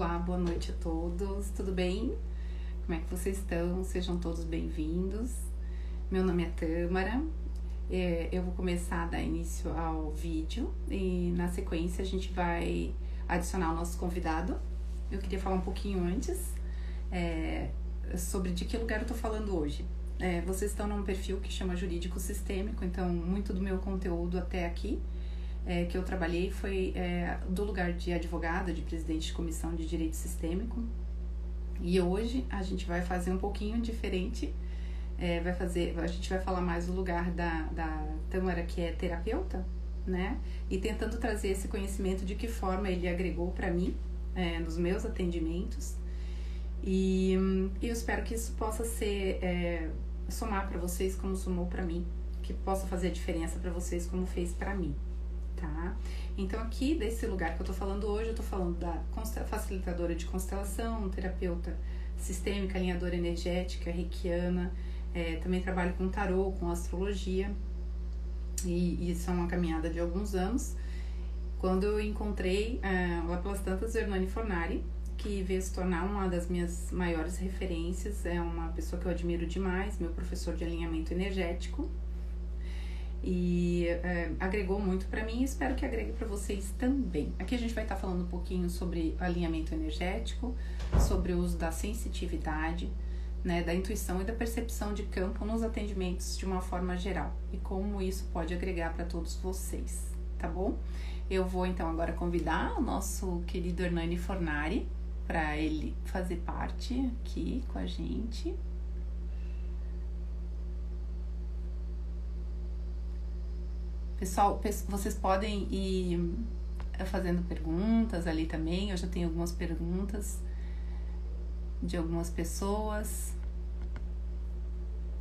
Olá, boa noite a todos, tudo bem? Como é que vocês estão? Sejam todos bem-vindos. Meu nome é Tâmara, é, eu vou começar a dar início ao vídeo e na sequência a gente vai adicionar o nosso convidado. Eu queria falar um pouquinho antes é, sobre de que lugar eu tô falando hoje. É, vocês estão num perfil que chama Jurídico Sistêmico, então muito do meu conteúdo até aqui é, que eu trabalhei foi é, do lugar de advogada, de presidente de comissão de direito sistêmico. E hoje a gente vai fazer um pouquinho diferente. É, vai fazer, a gente vai falar mais do lugar da, da Tamara, que é terapeuta, né? E tentando trazer esse conhecimento de que forma ele agregou para mim é, nos meus atendimentos. E, e, eu espero que isso possa ser é, somar para vocês como somou para mim, que possa fazer a diferença para vocês como fez para mim tá? Então, aqui desse lugar que eu tô falando hoje, eu tô falando da facilitadora de constelação, terapeuta sistêmica, alinhadora energética, reikiana, é, também trabalho com tarô, com astrologia, e isso é uma caminhada de alguns anos. Quando eu encontrei é, lá pelas tantas Hernani Fornari, que veio se tornar uma das minhas maiores referências, é uma pessoa que eu admiro demais, meu professor de alinhamento energético, e é, agregou muito para mim e espero que agregue para vocês também. Aqui a gente vai estar tá falando um pouquinho sobre alinhamento energético, sobre o uso da sensitividade, né, da intuição e da percepção de campo nos atendimentos de uma forma geral e como isso pode agregar para todos vocês, tá bom? Eu vou então agora convidar o nosso querido Hernani Fornari para ele fazer parte aqui com a gente. Pessoal, vocês podem ir eh, fazendo perguntas ali também. Eu já tenho algumas perguntas de algumas pessoas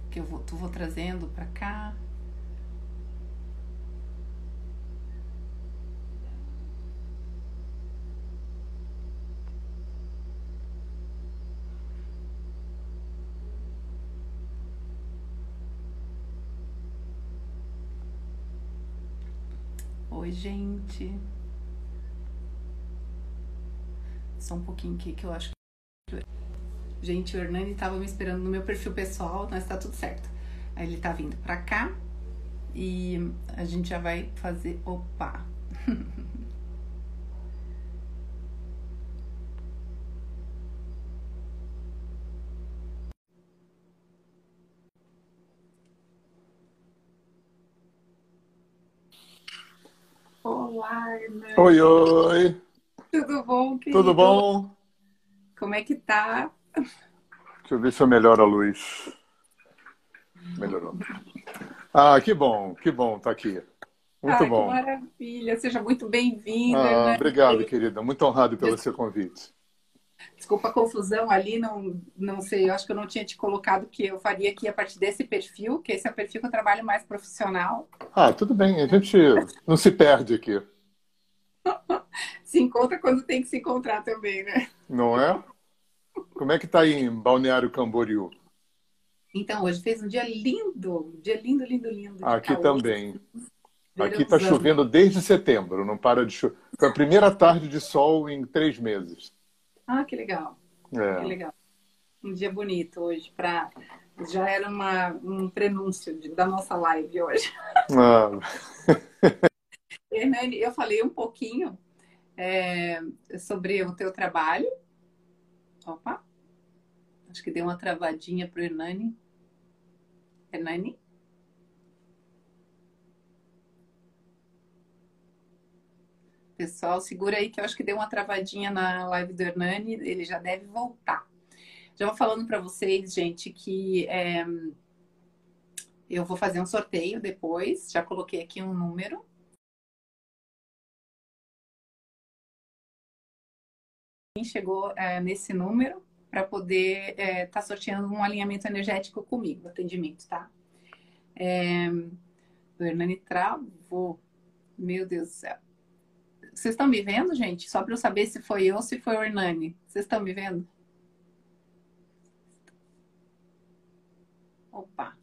que eu vou, vou trazendo para cá. Oi, gente. Só um pouquinho aqui que eu acho que. Gente, o Hernani tava me esperando no meu perfil pessoal, mas tá tudo certo. Aí ele tá vindo pra cá e a gente já vai fazer. Opa! Hernani. Oi, oi. Tudo bom, querido? Tudo bom? Como é que tá? Deixa eu ver se eu melhoro a luz. Melhorou. Ah, que bom, que bom tá aqui. Muito Ai, bom. Que maravilha. Seja muito bem-vinda. Ah, obrigado, querida. Muito honrado pelo seu convite. Desculpa a confusão ali, não, não sei, eu acho que eu não tinha te colocado que eu faria aqui a partir desse perfil, que esse é o perfil que eu trabalho mais profissional. Ah, tudo bem, a gente não se perde aqui. se encontra quando tem que se encontrar também, né? Não é? Como é que tá aí em Balneário Camboriú? Então, hoje fez um dia lindo, um dia lindo, lindo, lindo. Aqui também. Aqui está chovendo desde setembro, não para de chover. Foi a primeira tarde de sol em três meses. Ah, que legal. É. Que legal. Um dia bonito hoje para já era uma, um prenúncio de, da nossa live hoje. Ah. Hernani, eu falei um pouquinho é, sobre o teu trabalho. Opa, acho que deu uma travadinha para o Hernani. Hernani? Pessoal, segura aí que eu acho que deu uma travadinha na live do Hernani, ele já deve voltar. Já vou falando para vocês, gente, que é, eu vou fazer um sorteio depois. Já coloquei aqui um número. Quem chegou é, nesse número para poder estar é, tá sorteando um alinhamento energético comigo, atendimento, tá? É, o Hernani travou. Meu Deus do céu. Vocês estão me vendo, gente? Só para eu saber se foi eu ou se foi o Hernani. Vocês estão me vendo? Opa.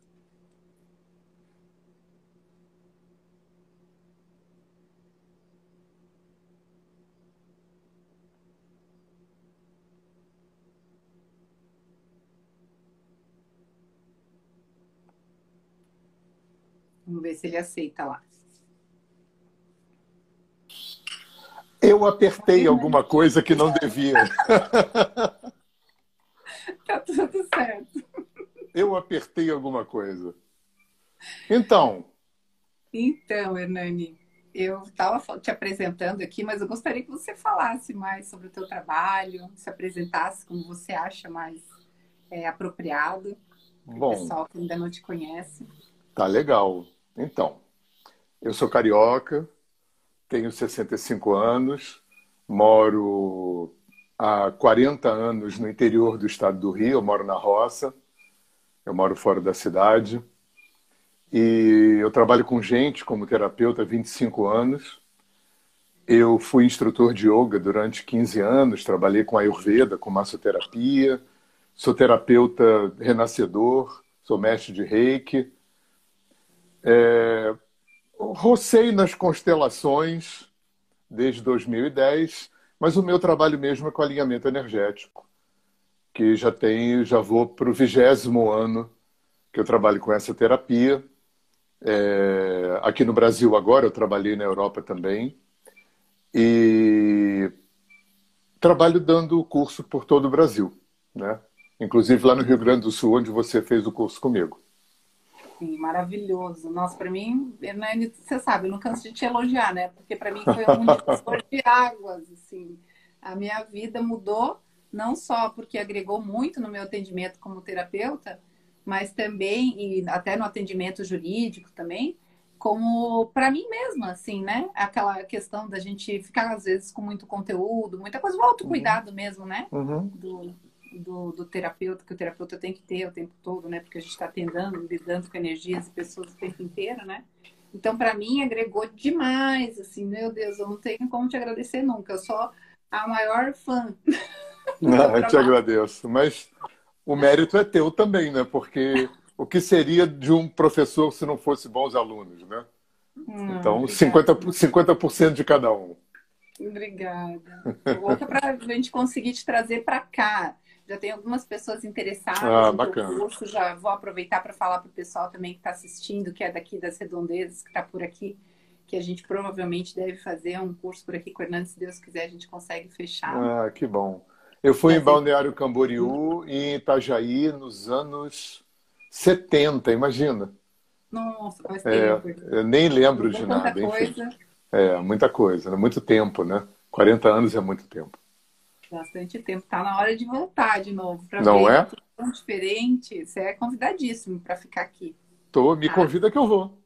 Vamos ver se ele aceita lá. Eu apertei alguma coisa que não devia. tá tudo certo. Eu apertei alguma coisa. Então. Então, Hernani, eu estava te apresentando aqui, mas eu gostaria que você falasse mais sobre o teu trabalho, se apresentasse como você acha mais é, apropriado. Bom, o pessoal que ainda não te conhece. Tá legal. Então, eu sou carioca, tenho 65 anos, moro há 40 anos no interior do estado do Rio, eu moro na roça, eu moro fora da cidade. E eu trabalho com gente como terapeuta há 25 anos. Eu fui instrutor de yoga durante 15 anos, trabalhei com Ayurveda, com massoterapia, sou terapeuta renascedor, sou mestre de reiki. É, rocei nas constelações desde 2010, mas o meu trabalho mesmo é com alinhamento energético, que já tenho, já vou para o vigésimo ano que eu trabalho com essa terapia. É, aqui no Brasil agora, eu trabalhei na Europa também. E trabalho dando o curso por todo o Brasil, né? Inclusive lá no Rio Grande do Sul, onde você fez o curso comigo. Sim, maravilhoso. Nossa, para mim, Hernani, você sabe, eu não canso de te elogiar, né? Porque para mim foi um divisor de águas, assim. A minha vida mudou, não só porque agregou muito no meu atendimento como terapeuta, mas também, e até no atendimento jurídico também, como para mim mesma, assim, né? Aquela questão da gente ficar, às vezes, com muito conteúdo, muita coisa, o autocuidado uhum. mesmo, né? Uhum. Do, do, do, terapeuta, que o terapeuta tem que ter o tempo todo, né? Porque a gente está atendendo, lidando com energias e pessoas o tempo inteiro, né? Então, para mim, agregou demais, assim, meu Deus, eu não tenho como te agradecer nunca, eu sou a maior fã. Não, eu te agradeço, mas o mérito é teu também, né? Porque o que seria de um professor se não fosse bons alunos, né? Hum, então, 50%, 50 de cada um. Obrigada. Outra para a gente conseguir te trazer para cá. Já tem algumas pessoas interessadas ah, no curso. Já vou aproveitar para falar para o pessoal também que está assistindo, que é daqui das redondezas, que está por aqui, que a gente provavelmente deve fazer um curso por aqui com o Hernando, se Deus quiser, a gente consegue fechar. Ah, que bom. Eu fui em Balneário Camboriú e em Itajaí nos anos 70, imagina. Nossa, faz é, tempo. eu nem lembro de nada. Coisa. É, muita coisa, né? muito tempo, né? 40 anos é muito tempo. Bastante tempo. Tá na hora de voltar de novo. Não ver é? Tão diferente. Você é convidadíssimo para ficar aqui. Tô, me ah. convida que eu vou.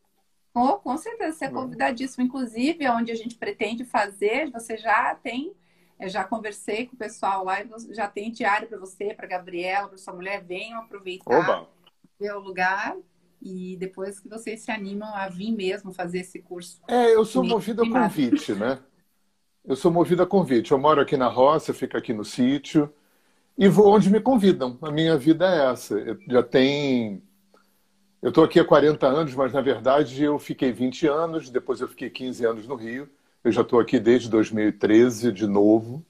Oh, com certeza, você é convidadíssimo. Inclusive, onde a gente pretende fazer, você já tem eu já conversei com o pessoal lá e já tem diário para você, para Gabriela, para sua mulher. Venham aproveitar, Oba. ver o lugar e depois que vocês se animam a vir mesmo fazer esse curso. É, eu sou movido a convite, né? Eu sou movido a convite. Eu moro aqui na roça, fico aqui no sítio e vou onde me convidam. A minha vida é essa. Eu já tem. Eu estou aqui há 40 anos, mas na verdade eu fiquei 20 anos, depois eu fiquei 15 anos no Rio. Eu já estou aqui desde 2013 de novo.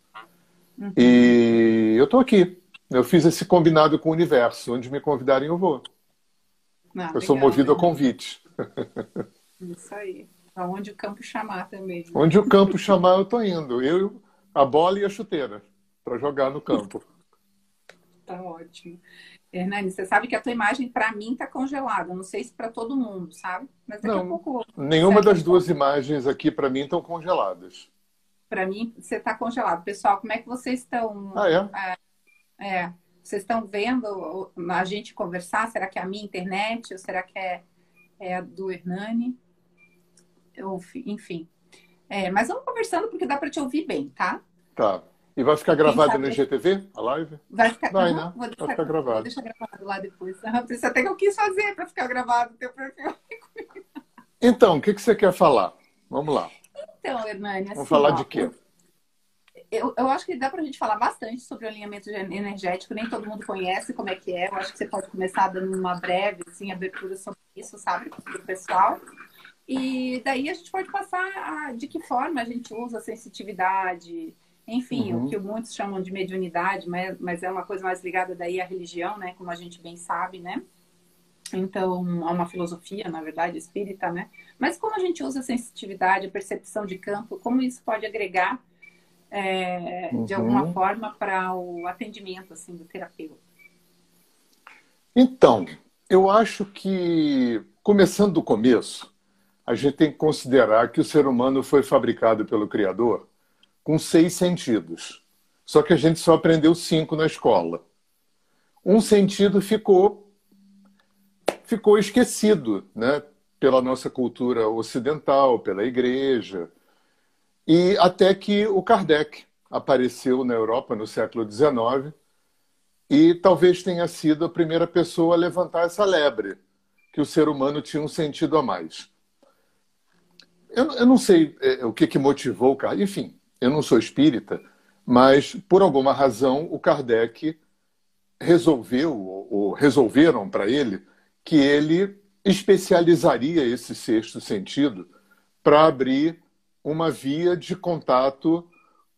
Uhum. E eu estou aqui. Eu fiz esse combinado com o universo. Onde me convidarem, eu vou. Ah, eu legal, sou movido né? a convite. Isso aí. Onde o campo chamar também. Né? Onde o campo chamar, eu estou indo. Eu, a bola e a chuteira para jogar no campo. Tá ótimo. Hernani, você sabe que a tua imagem, para mim, está congelada. Não sei se para todo mundo, sabe? Mas daqui não, a pouco. Nenhuma das duas imagens aqui, para mim, estão congeladas. Para mim, você está congelado. Pessoal, como é que vocês estão. Ah, é? é? É. Vocês estão vendo a gente conversar? Será que é a minha internet? Ou será que é, é a do Hernani? Enfim. É, mas vamos conversando porque dá para te ouvir bem, tá? Tá. E vai ficar gravado no IGTV, a live? Vai ficar, vai, né? Vou deixar, vai ficar gravado. Vou deixar gravado lá depois. Isso até que eu quis fazer para ficar gravado o teu perfil. Então, o que, que você quer falar? Vamos lá. Então, Hernani, assim, Vamos falar ó, de quê? Eu, eu acho que dá para a gente falar bastante sobre o alinhamento energético. Nem todo mundo conhece como é que é. Eu acho que você pode começar dando uma breve assim, abertura sobre isso, sabe? Para o pessoal. E daí a gente pode passar a, de que forma a gente usa a sensitividade, enfim, uhum. o que muitos chamam de mediunidade, mas, mas é uma coisa mais ligada daí à religião, né? Como a gente bem sabe, né? Então, há uma filosofia, na verdade, espírita, né? Mas como a gente usa a sensitividade, a percepção de campo, como isso pode agregar é, uhum. de alguma forma para o atendimento assim do terapeuta? Então, eu acho que começando do começo, a gente tem que considerar que o ser humano foi fabricado pelo Criador com seis sentidos. Só que a gente só aprendeu cinco na escola. Um sentido ficou ficou esquecido, né? Pela nossa cultura ocidental, pela igreja, e até que o Kardec apareceu na Europa no século XIX e talvez tenha sido a primeira pessoa a levantar essa lebre, que o ser humano tinha um sentido a mais. Eu, eu não sei é, o que, que motivou o Kardec, enfim, eu não sou espírita, mas por alguma razão o Kardec resolveu, ou resolveram para ele, que ele especializaria esse sexto sentido para abrir uma via de contato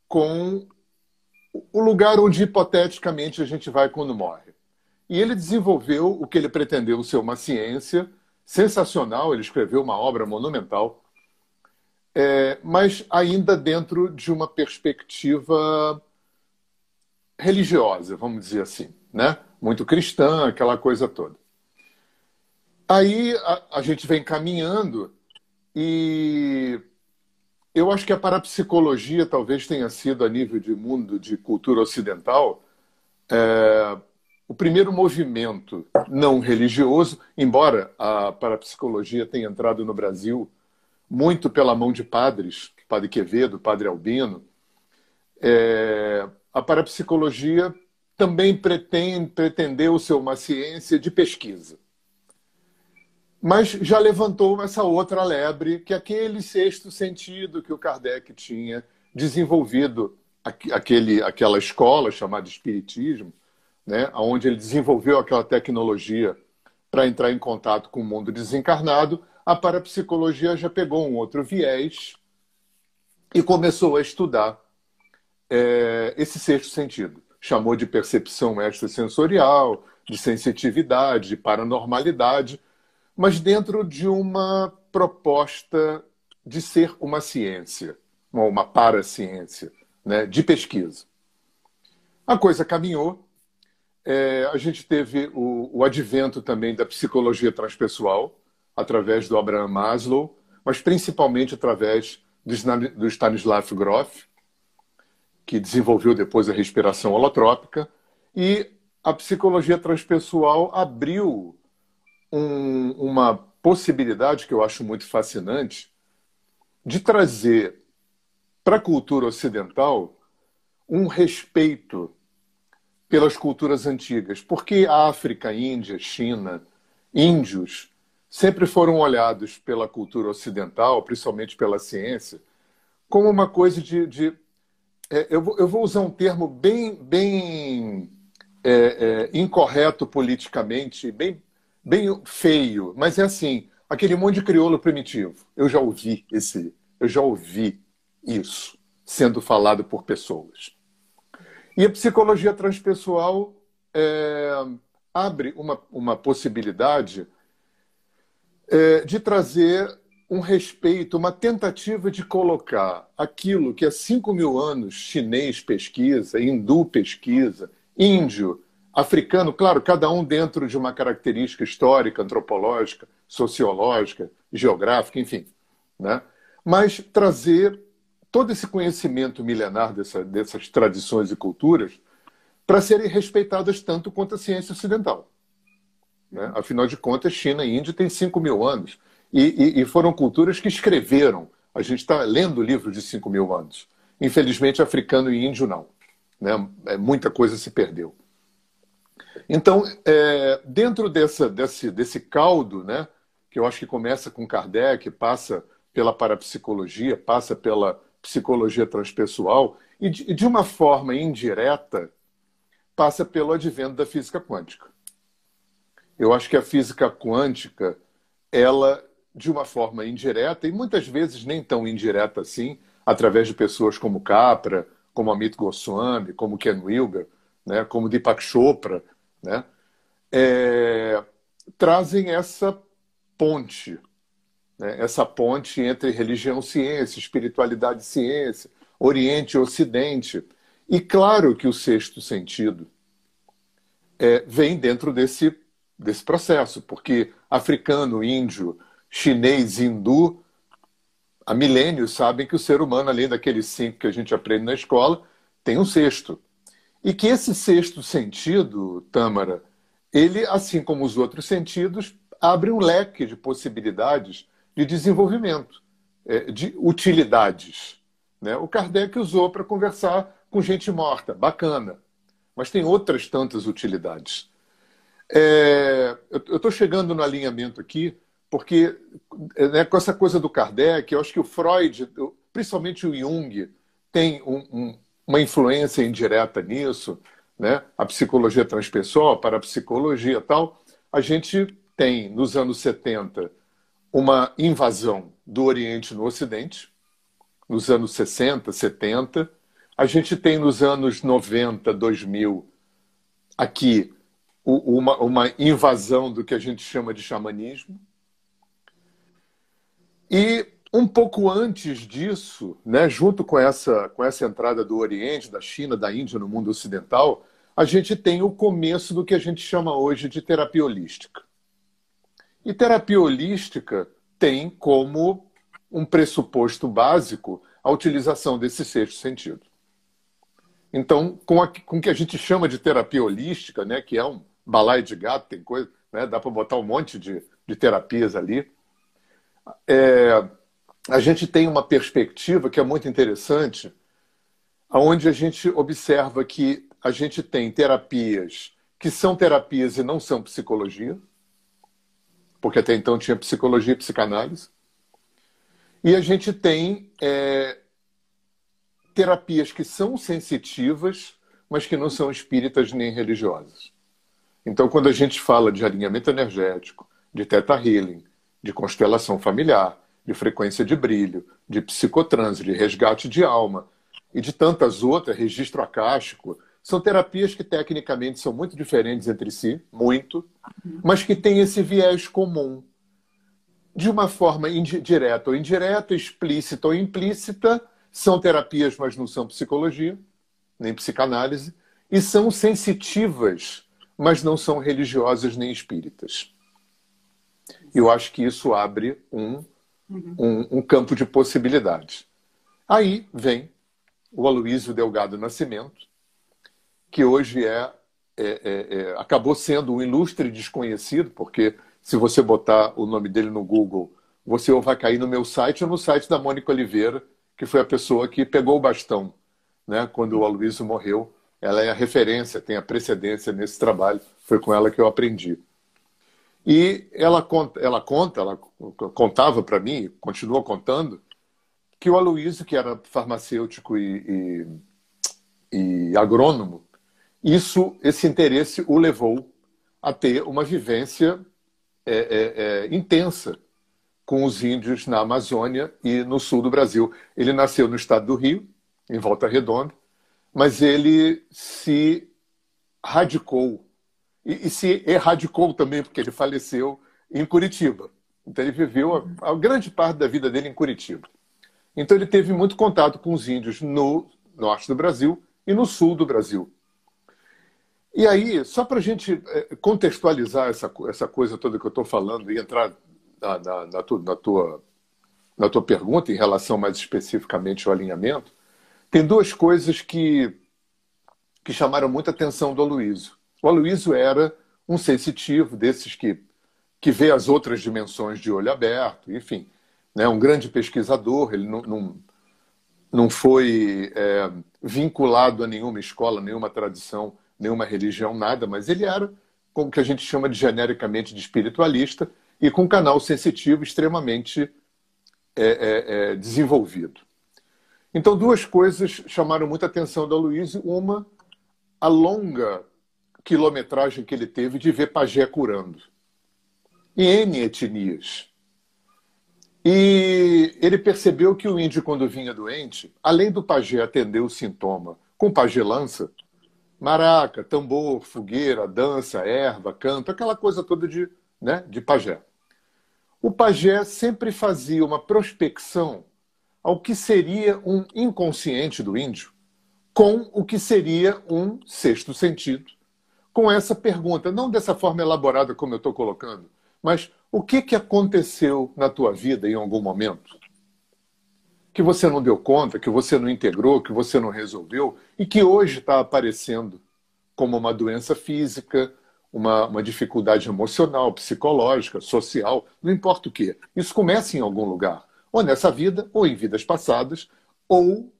com o lugar onde hipoteticamente a gente vai quando morre. E ele desenvolveu o que ele pretendeu ser uma ciência sensacional, ele escreveu uma obra monumental, é, mas ainda dentro de uma perspectiva religiosa, vamos dizer assim, né? muito cristã, aquela coisa toda. Aí a, a gente vem caminhando e eu acho que a parapsicologia talvez tenha sido, a nível de mundo de cultura ocidental, é, o primeiro movimento não religioso, embora a parapsicologia tenha entrado no Brasil muito pela mão de padres, Padre Quevedo, Padre Albino, é, a parapsicologia também pretende, pretendeu ser uma ciência de pesquisa. Mas já levantou essa outra lebre, que é aquele sexto sentido que o Kardec tinha desenvolvido, aquele, aquela escola chamada Espiritismo, né, onde ele desenvolveu aquela tecnologia para entrar em contato com o mundo desencarnado, a parapsicologia já pegou um outro viés e começou a estudar é, esse sexto sentido. Chamou de percepção extrasensorial, de sensitividade, de paranormalidade, mas dentro de uma proposta de ser uma ciência, uma, uma paraciência, né, de pesquisa. A coisa caminhou, é, a gente teve o, o, advento também da psicologia transpessoal, através do Abraham Maslow, mas principalmente através do, Stanislav Grof, que desenvolveu depois a respiração holotrópica, e a psicologia transpessoal abriu um, uma possibilidade que eu acho muito fascinante de trazer para a cultura ocidental um respeito pelas culturas antigas, porque África, Índia, China, índios sempre foram olhados pela cultura ocidental, principalmente pela ciência, como uma coisa de. de é, eu, vou, eu, vou, usar um termo bem, bem é, é, incorreto politicamente, bem bem feio, mas é assim, aquele monte de crioulo primitivo. Eu já ouvi esse, eu já ouvi isso sendo falado por pessoas. E a psicologia transpessoal é, abre uma, uma possibilidade é, de trazer um respeito, uma tentativa de colocar aquilo que há 5 mil anos chinês pesquisa, hindu pesquisa, índio africano, claro, cada um dentro de uma característica histórica, antropológica, sociológica, geográfica, enfim. Né? Mas trazer todo esse conhecimento milenar dessa, dessas tradições e culturas para serem respeitadas tanto quanto a ciência ocidental. Né? Afinal de contas, China e Índia têm 5 mil anos. E, e, e, foram culturas que escreveram. A gente está lendo livros de 5 mil anos. Infelizmente, africano e índio não. Né? É, muita coisa se perdeu. Então, é, dentro dessa, desse, desse caldo, né, que eu acho que começa com Kardec, passa pela parapsicologia, passa pela psicologia transpessoal, e de, de uma forma indireta, passa pelo advento da física quântica. Eu acho que a física quântica, ela, de uma forma indireta, e muitas vezes nem tão indireta assim, através de pessoas como Capra, como Amit Goswami, como Ken Wilber, né, como Deepak Chopra, né, é, trazem essa ponte, né? essa ponte entre religião, ciência, espiritualidade, ciência, Oriente e Ocidente. E claro que o sexto sentido é, vem dentro desse, desse processo, porque africano, índio, chinês, hindu, há milênios sabem que o ser humano, além daqueles cinco que a gente aprende na escola, tem um sexto. E que esse sexto sentido, Tâmara, ele, assim como os outros sentidos, abre um leque de possibilidades de desenvolvimento, é, de utilidades. Né? O Kardec usou para conversar com gente morta, bacana, mas tem outras tantas utilidades. É, eu estou chegando no alinhamento aqui, porque né, com essa coisa do Kardec, eu acho que o Freud, principalmente o Jung, tem um, um, uma influência indireta nisso né? a psicologia transpessoal, para a psicologia tal, a gente tem, nos anos 70, uma invasão do Oriente no Ocidente, nos anos 60, 70. A gente tem nos anos 90, 2000, aqui, uma, uma invasão do que a gente chama de xamanismo. E um pouco antes disso, né, junto com essa, com essa entrada do Oriente, da China, da Índia no mundo ocidental, a gente tem o começo do que a gente chama hoje de terapia holística. E terapia holística tem como um pressuposto básico a utilização desse sexto sentido. Então, com, o que a gente chama de terapia holística, né, que é um balaio de gato, tem coisa, né, dá para botar um monte de, de terapias ali, é, a gente tem uma perspectiva que é muito interessante, onde a gente observa que a gente tem terapias que são terapias e não são psicologia, porque até então tinha psicologia e psicanálise. E a gente tem é, terapias que são sensitivas, mas que não são espíritas nem religiosas. Então, quando a gente fala de alinhamento energético, de teta healing, de constelação familiar, de frequência de brilho, de psicotranse, de resgate de alma e de tantas outras, registro acástico, são terapias que tecnicamente são muito diferentes entre si, muito, mas que têm esse viés comum. De uma forma direta ou indireta, explícita ou implícita, são terapias, mas não são psicologia, nem psicanálise, e são sensitivas, mas não são religiosas nem espíritas. Eu acho que isso abre um, um, um campo de possibilidades. Aí vem o Aloísio Delgado Nascimento, que hoje é, é, é, é, acabou sendo um ilustre desconhecido, porque se você botar o nome dele no Google, você ou vai cair no meu site ou no site da Mônica Oliveira, que foi a pessoa que pegou o bastão né, quando o Aloysio morreu. Ela é a referência, tem a precedência nesse trabalho, foi com ela que eu aprendi. E ela conta, ela, conta, ela contava para mim, continua contando, que o Aloysio, que era farmacêutico e, e, e agrônomo, isso, esse interesse o levou a ter uma vivência é, é, é, intensa com os índios na Amazônia e no sul do Brasil. Ele nasceu no estado do Rio, em Volta Redonda, mas ele se radicou e, e se erradicou também, porque ele faleceu em Curitiba. Então ele viveu a, a grande parte da vida dele em Curitiba. Então ele teve muito contato com os índios no norte do Brasil e no sul do Brasil. E aí, só para a gente é, contextualizar essa, essa coisa toda que eu estou falando e entrar na, na, na, tu, na, tua, na tua pergunta em relação mais especificamente ao alinhamento, tem duas coisas que, que chamaram muita atenção do Aloysio. O Aloysio era um sensitivo desses que, que vê as outras dimensões de olho aberto, enfim, né, um grande pesquisador, ele não, não, não foi é, vinculado a nenhuma escola, nenhuma tradição nenhuma religião, nada, mas ele era como que a gente chama de genericamente de espiritualista e com um canal sensitivo extremamente é, é, é, desenvolvido. Então, duas coisas chamaram muita atenção da Luiz. Uma, a longa quilometragem que ele teve de ver pajé curando. Em N etnias. E ele percebeu que o índio, quando vinha doente, além do pajé atender o sintoma com pagelança, maraca, tambor, fogueira, dança, erva, canto, aquela coisa toda de né, de pajé. O pajé sempre fazia uma prospecção ao que seria um inconsciente do índio com o que seria um sexto sentido, com essa pergunta, não dessa forma elaborada como eu estou colocando, mas o que, que aconteceu na tua vida em algum momento? Que você não deu conta, que você não integrou, que você não resolveu e que hoje está aparecendo como uma doença física, uma, uma dificuldade emocional, psicológica, social, não importa o que. Isso começa em algum lugar, ou nessa vida, ou em vidas passadas, ou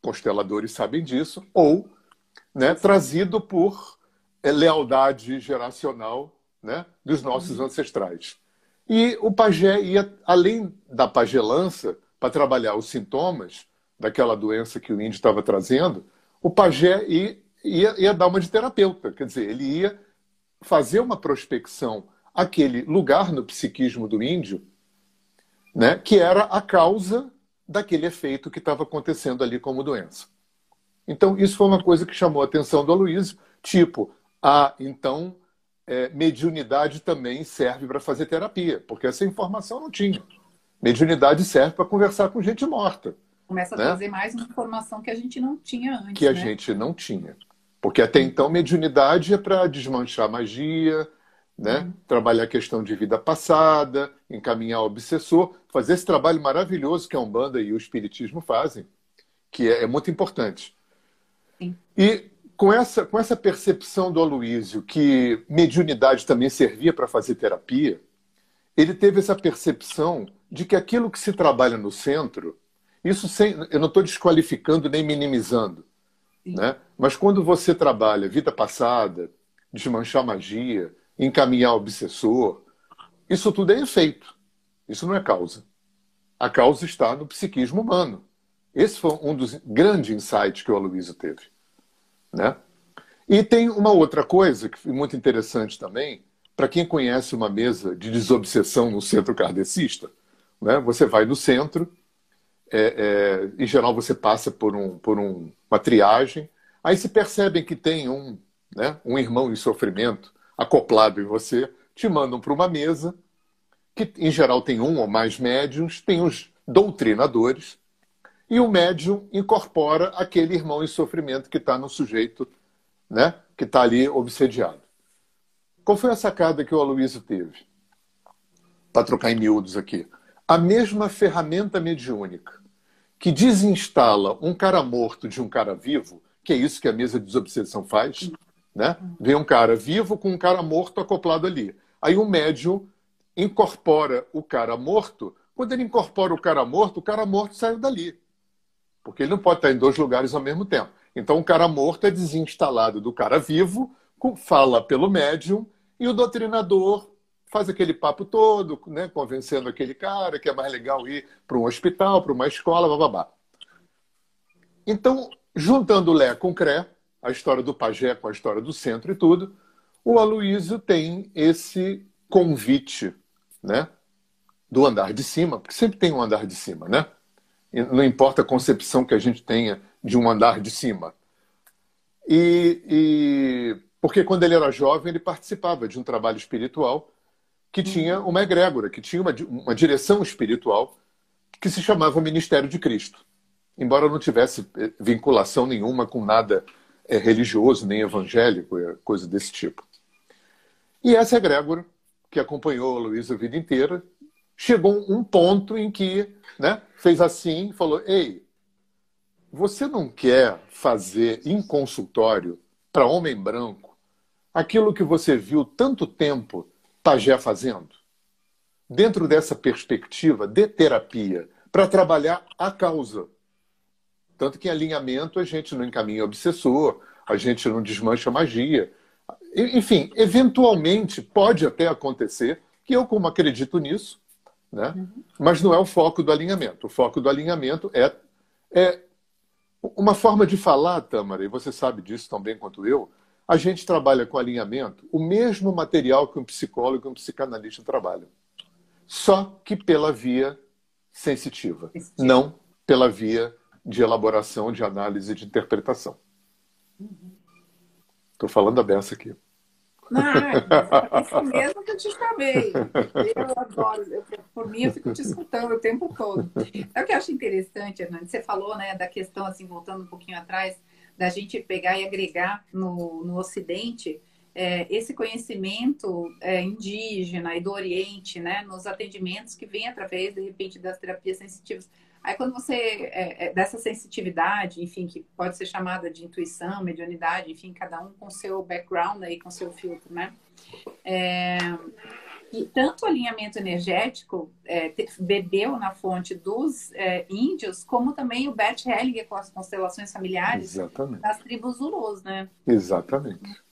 consteladores sabem disso, ou né, trazido por é, lealdade geracional né, dos nossos uhum. ancestrais. E o pajé ia, além da pagelança, para trabalhar os sintomas daquela doença que o índio estava trazendo, o pajé ia, ia, ia dar uma de terapeuta. Quer dizer, ele ia fazer uma prospecção aquele lugar no psiquismo do índio, né, que era a causa daquele efeito que estava acontecendo ali como doença. Então, isso foi uma coisa que chamou a atenção do Aloysio, tipo, ah, então é, mediunidade também serve para fazer terapia, porque essa informação não tinha. Mediunidade serve para conversar com gente morta. Começa né? a trazer mais uma informação que a gente não tinha antes. Que a né? gente não tinha. Porque até então, mediunidade é para desmanchar magia, né? Uhum. trabalhar a questão de vida passada, encaminhar o obsessor, fazer esse trabalho maravilhoso que a Umbanda e o Espiritismo fazem, que é, é muito importante. Sim. E com essa, com essa percepção do Aloísio que mediunidade também servia para fazer terapia, ele teve essa percepção de que aquilo que se trabalha no centro, isso sem, eu não estou desqualificando nem minimizando, né? mas quando você trabalha vida passada, desmanchar magia, encaminhar o obsessor, isso tudo é efeito, isso não é causa. A causa está no psiquismo humano. Esse foi um dos grandes insights que o Aloysio teve. Né? E tem uma outra coisa que é muito interessante também, para quem conhece uma mesa de desobsessão no centro kardecista, né? você vai no centro, é, é, em geral você passa por, um, por um, uma triagem, aí se percebem que tem um, né, um irmão em sofrimento acoplado em você, te mandam para uma mesa, que em geral tem um ou mais médiums, tem os doutrinadores, e o médium incorpora aquele irmão em sofrimento que está no sujeito, né, que está ali obsediado. Qual foi a sacada que o Aloysio teve? Para trocar em miúdos aqui. A mesma ferramenta mediúnica que desinstala um cara morto de um cara vivo, que é isso que a mesa de desobsessão faz, né? Vem um cara vivo com um cara morto acoplado ali. Aí o médium incorpora o cara morto. Quando ele incorpora o cara morto, o cara morto saiu dali. Porque ele não pode estar em dois lugares ao mesmo tempo. Então o cara morto é desinstalado do cara vivo, fala pelo médium, e o doutrinador faz aquele papo todo, né, convencendo aquele cara que é mais legal ir para um hospital, para uma escola, bababá. Então, juntando Lé com Cré, a história do pajé com a história do centro e tudo, o Aloísio tem esse convite, né? Do andar de cima, porque sempre tem um andar de cima, né? E não importa a concepção que a gente tenha de um andar de cima. E, e porque quando ele era jovem ele participava de um trabalho espiritual que tinha uma egrégora, que tinha uma, uma direção espiritual que se chamava Ministério de Cristo. Embora não tivesse eh, vinculação nenhuma com nada é, religioso, nem evangélico, é coisa desse tipo. E essa egrégora, que acompanhou a Luísa a vida inteira, chegou um ponto em que né, fez assim falou: Ei, você não quer fazer em consultório para homem branco aquilo que você viu tanto tempo Pajé fazendo? Dentro dessa perspectiva de terapia, para trabalhar a causa. Tanto que em alinhamento a gente não encaminha obsessor, a gente não desmancha magia. Enfim, eventualmente pode até acontecer, que eu, como acredito nisso, né? Uhum. mas não é o foco do alinhamento. O foco do alinhamento é, é uma forma de falar, Tamara, e você sabe disso tão bem quanto eu. A gente trabalha com alinhamento o mesmo material que um psicólogo e um psicanalista trabalham, só que pela via sensitiva, sensitiva. não pela via de elaboração, de análise, de interpretação. Estou falando a beça aqui. Não, isso mesmo que eu te chamei. Eu adoro, eu, por mim eu fico te escutando o tempo todo. É o que eu acho interessante, Hernani, você falou né, da questão, assim, voltando um pouquinho atrás, da gente pegar e agregar no, no Ocidente é, esse conhecimento é, indígena e do Oriente, né, nos atendimentos que vem através, de repente, das terapias sensitivas. Aí quando você, é, é, dessa sensitividade, enfim, que pode ser chamada de intuição, mediunidade, enfim, cada um com seu background aí, com seu filtro, né? É, e tanto o alinhamento energético é, bebeu na fonte dos é, índios, como também o Bert Hellinger com as constelações familiares Exatamente. das tribos Zulus, né? Exatamente.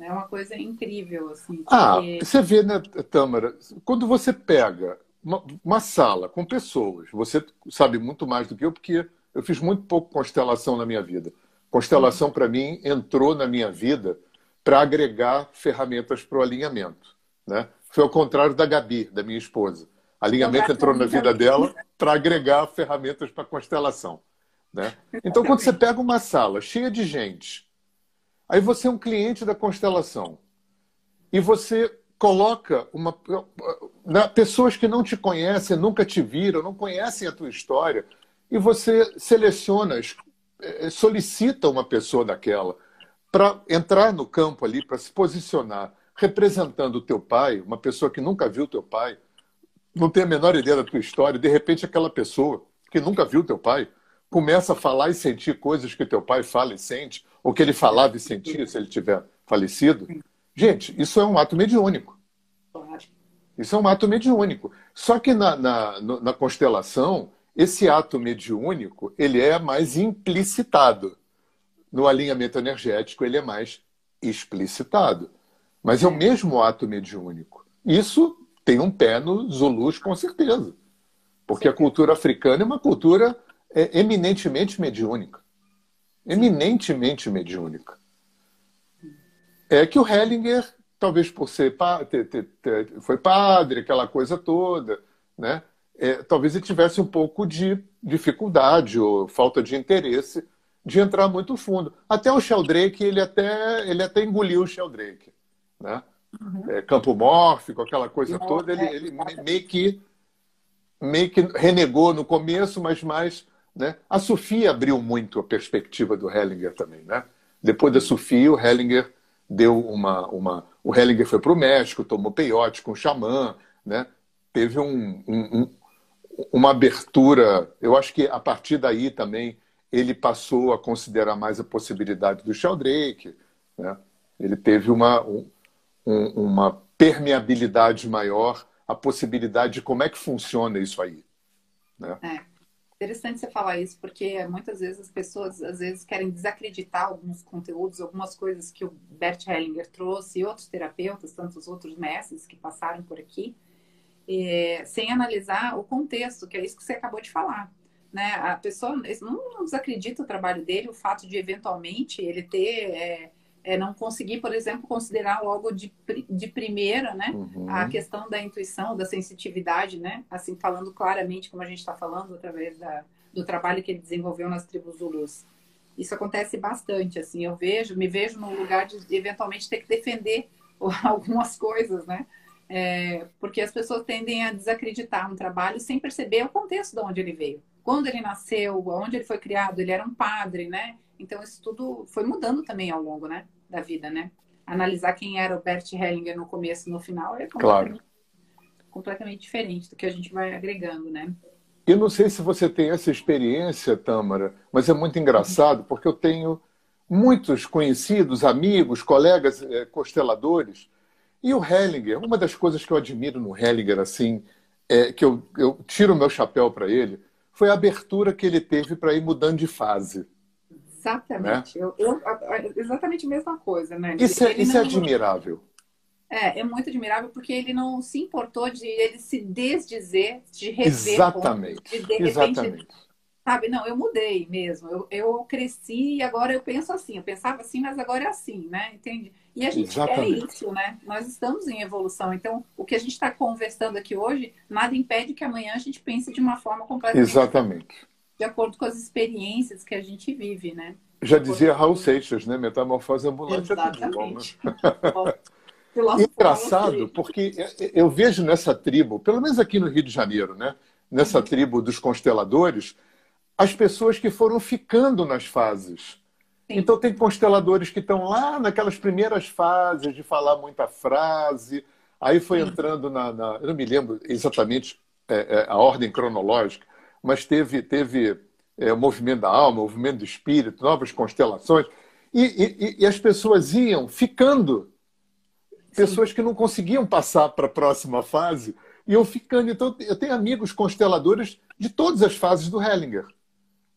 É uma coisa incrível, assim. Ah, você vê, né, Tâmara, quando você pega uma, uma, sala com pessoas. Você sabe muito mais do que eu, porque eu fiz muito pouco constelação na minha vida. Constelação, para mim, entrou na minha vida para agregar ferramentas para o alinhamento. Né? Foi ao contrário da Gabi, da minha esposa. Alinhamento entrou na vida dela para agregar ferramentas para constelação. Né? Então, quando você pega uma sala cheia de gente, aí você é um cliente da constelação e você coloca uma, né, pessoas que não te conhecem, nunca te viram, não conhecem a tua história, e você seleciona, eh, solicita uma pessoa daquela para entrar no campo ali, para se posicionar, representando o teu pai, uma pessoa que nunca viu teu pai, não tem a menor ideia da tua história, de repente aquela pessoa que nunca viu teu pai começa a falar e sentir coisas que teu pai fala e sente, ou que ele falava e sentia se ele tiver falecido. Gente, isso é um ato mediúnico. Isso é um ato mediúnico. Só que na, na, na constelação, esse ato mediúnico ele é mais implicitado. No alinhamento energético, ele é mais explicitado. Mas é o mesmo ato mediúnico. Isso tem um pé no Zulus, com certeza. Porque a cultura africana é uma cultura é, eminentemente mediúnica. Eminentemente mediúnica é que o Hellinger, talvez por ser ter, ter, ter, foi padre, aquela coisa toda, né? É, talvez ele tivesse um pouco de dificuldade ou falta de interesse de entrar muito fundo. Até o Sheldrake, ele até, ele até engoliu o Sheldrake. Né? Uhum. É, campo mórfico, aquela coisa Não, toda, ele, é, ele meio, que, meio que renegou no começo, mas mais. Né? A Sofia abriu muito a perspectiva do Hellinger também. Né? Depois da Sofia, o Hellinger deu uma. uma o Hellinger foi para o México, tomou peiote com o xamã, né? teve um, um, um, uma abertura. Eu acho que a partir daí também ele passou a considerar mais a possibilidade do Sheldrake. Né? Ele teve uma, uma permeabilidade maior a possibilidade de como é que funciona isso aí. Né? É. Interessante você falar isso, porque muitas vezes as pessoas às vezes querem desacreditar alguns conteúdos, algumas coisas que o Bert Hellinger trouxe e outros terapeutas, tantos outros mestres que passaram por aqui, é, sem analisar o contexto, que é isso que você acabou de falar. Né? A pessoa não desacredita o trabalho dele, o fato de eventualmente ele ter é, é, não conseguir, por exemplo, considerar logo de, de primeira, né, uhum. a questão da intuição, da sensitividade, né, assim falando claramente como a gente está falando através da, do trabalho que ele desenvolveu nas tribos Zulus. Isso acontece bastante, assim, eu vejo, me vejo no lugar de eventualmente ter que defender algumas coisas, né, é, porque as pessoas tendem a desacreditar um trabalho sem perceber o contexto de onde ele veio. Quando ele nasceu, onde ele foi criado, ele era um padre, né? Então, isso tudo foi mudando também ao longo né, da vida, né? Analisar quem era o Bert Hellinger no começo e no final é completamente, claro. completamente diferente do que a gente vai agregando, né? Eu não sei se você tem essa experiência, Tâmara, mas é muito engraçado porque eu tenho muitos conhecidos, amigos, colegas é, consteladores. E o Hellinger, uma das coisas que eu admiro no Hellinger, assim, é, que eu, eu tiro o meu chapéu para ele, foi a abertura que ele teve para ir mudando de fase. Exatamente. Né? Eu, eu, exatamente a mesma coisa, né? Isso, é, isso é não... é admirável. É, é muito admirável porque ele não se importou de ele se desdizer, de rever. Exatamente. de, de Exatamente. Repente, sabe, não, eu mudei mesmo. Eu, eu cresci e agora eu penso assim. Eu pensava assim, mas agora é assim, né? Entende? E a gente Exatamente. quer isso, né? Nós estamos em evolução. Então, o que a gente está conversando aqui hoje, nada impede que amanhã a gente pense de uma forma completamente Exatamente de acordo com as experiências que a gente vive, né? Já dizia Raul Seixas, né? Metamorfose ambulante Exatamente. é tudo né? Engraçado, porque eu vejo nessa tribo, pelo menos aqui no Rio de Janeiro, né? nessa uhum. tribo dos consteladores, as pessoas que foram ficando nas fases. Sim. Então, tem consteladores que estão lá naquelas primeiras fases de falar muita frase, aí foi Sim. entrando na, na, Eu não me lembro exatamente é, é, a ordem cronológica, mas teve, teve é, o movimento da alma, o movimento do espírito, novas constelações, e, e, e as pessoas iam ficando pessoas que não conseguiam passar para a próxima fase iam ficando. Então, eu tenho amigos consteladores de todas as fases do Hellinger.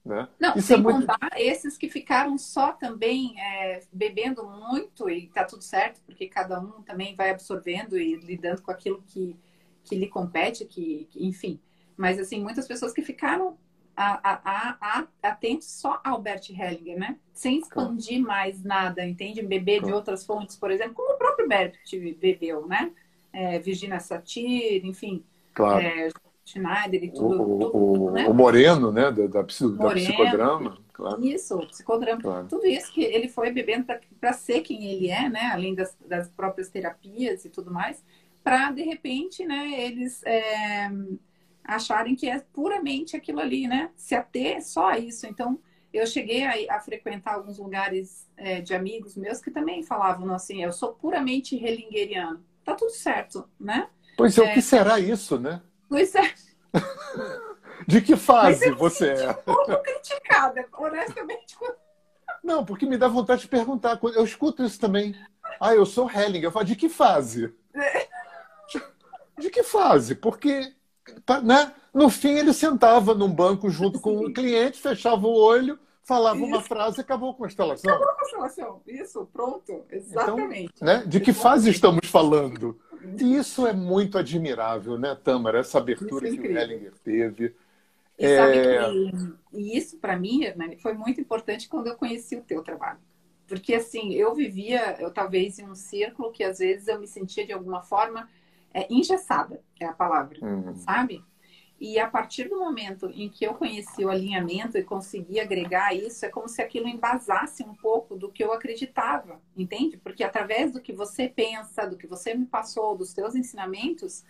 Né? Não, Isso sem é muito... contar esses que ficaram só também é, bebendo muito e tá tudo certo, porque cada um também vai absorvendo e lidando com aquilo que, que lhe compete, que, que enfim. Mas, assim, muitas pessoas que ficaram a, a, a, atentos só ao Bert Hellinger, né? Sem expandir claro. mais nada, entende? Beber claro. de outras fontes, por exemplo, como o próprio Bert bebeu, né? É, Virginia Satir, enfim. Claro. É, Schneider e tudo. O, tudo, o, né? o Moreno, né? Da, da, Moreno, da psicodrama. Claro. Isso, psicodrama. Claro. Tudo isso que ele foi bebendo para ser quem ele é, né? Além das, das próprias terapias e tudo mais, para de repente, né? Eles é, acharem que é puramente aquilo ali, né? Se ater só a isso. Então, eu cheguei a, a frequentar alguns lugares é, de amigos meus que também falavam assim: eu sou puramente relingeriano. Tá tudo certo, né? Pois é, é o que será isso, né? Pois é. De que fase você é? Um pouco criticada, honestamente. Não, porque me dá vontade de perguntar. Eu escuto isso também. Ah, eu sou Helling. Eu falo, de que fase? É. De que fase? Porque né? No fim, ele sentava num banco junto com o um cliente, fechava o olho, falava Isso. uma frase e acabou a constelação. Acabou a constelação. Isso, pronto. Exatamente. Então, né? De que fase estamos falando? E isso é muito admirável, né, Tamara? Essa abertura é que o Hellinger teve. E, é... que, e isso, para mim, Hernani, foi muito importante quando eu conheci o teu trabalho. Porque, assim, eu vivia, eu talvez, em um círculo que às vezes eu me sentia de alguma forma é, engessada, é a palavra, uhum. sabe? E a partir do momento em que eu conheci o alinhamento e consegui agregar isso, é como se aquilo embasasse um pouco do que eu acreditava, entende? Porque através do que você pensa, do que você me passou, dos teus ensinamentos,